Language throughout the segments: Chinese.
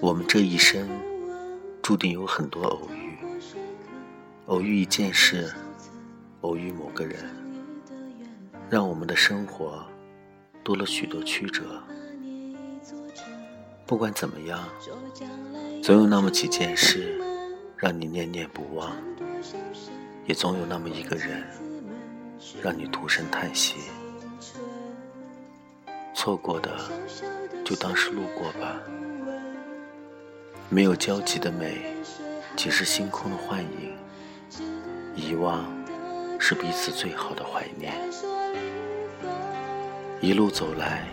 我们这一生注定有很多偶遇，偶遇一件事，偶遇某个人，让我们的生活多了许多曲折。不管怎么样，总有那么几件事让你念念不忘，也总有那么一个人让你徒声叹息。错过的，就当是路过吧。没有交集的美，即是星空的幻影。遗忘，是彼此最好的怀念。一路走来，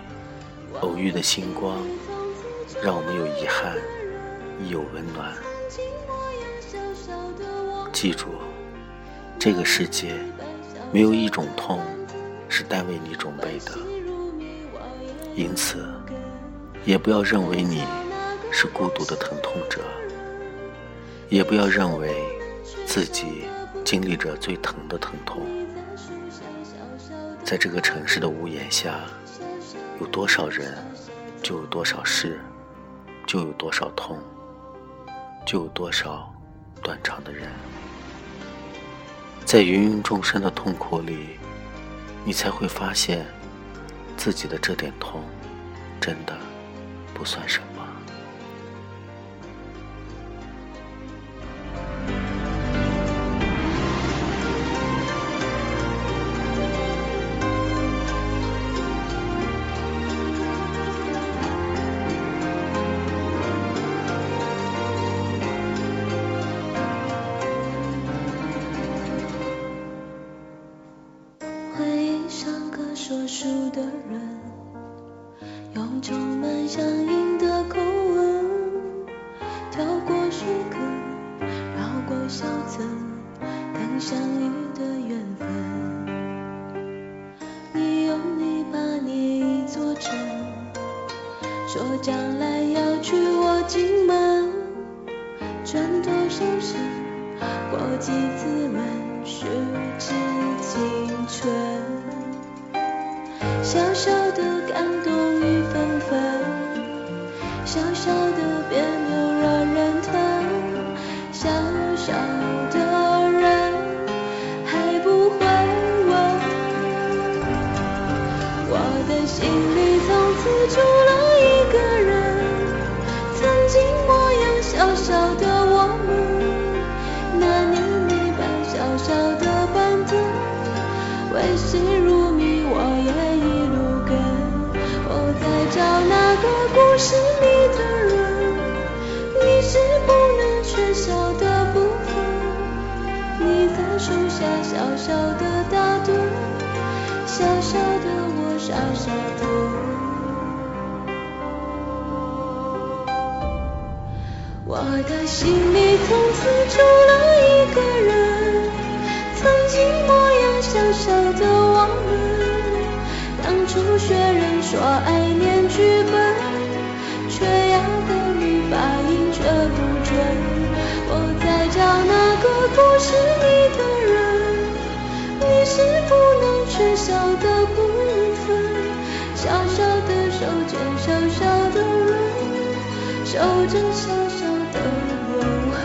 偶遇的星光，让我们有遗憾，亦有温暖。记住，这个世界，没有一种痛，是单为你准备的。因此，也不要认为你是孤独的疼痛者，也不要认为自己经历着最疼的疼痛。在这个城市的屋檐下，有多少人，就有多少事，就有多少痛，就有多少断肠的人。在芸芸众生的痛苦里，你才会发现。自己的这点痛，真的不算什么。熟的人用充满乡音的口吻跳过树坑绕过小村等相遇的缘分。你用泥巴捏一座城说将来要娶我进门转多少身过几次小小的感动雨纷纷，小小的别扭惹人疼，小小的人还不会问，我的心里是你的人，你是不能缺少的部分。你在树下小小的打盹，小小的我傻傻的。我的心里从此住了一个人，曾经模样小小的我们，当初学人说爱念剧本，不是你的人，你是不能缺少的部分。小小的手牵小小的人，守着小小。的永恒。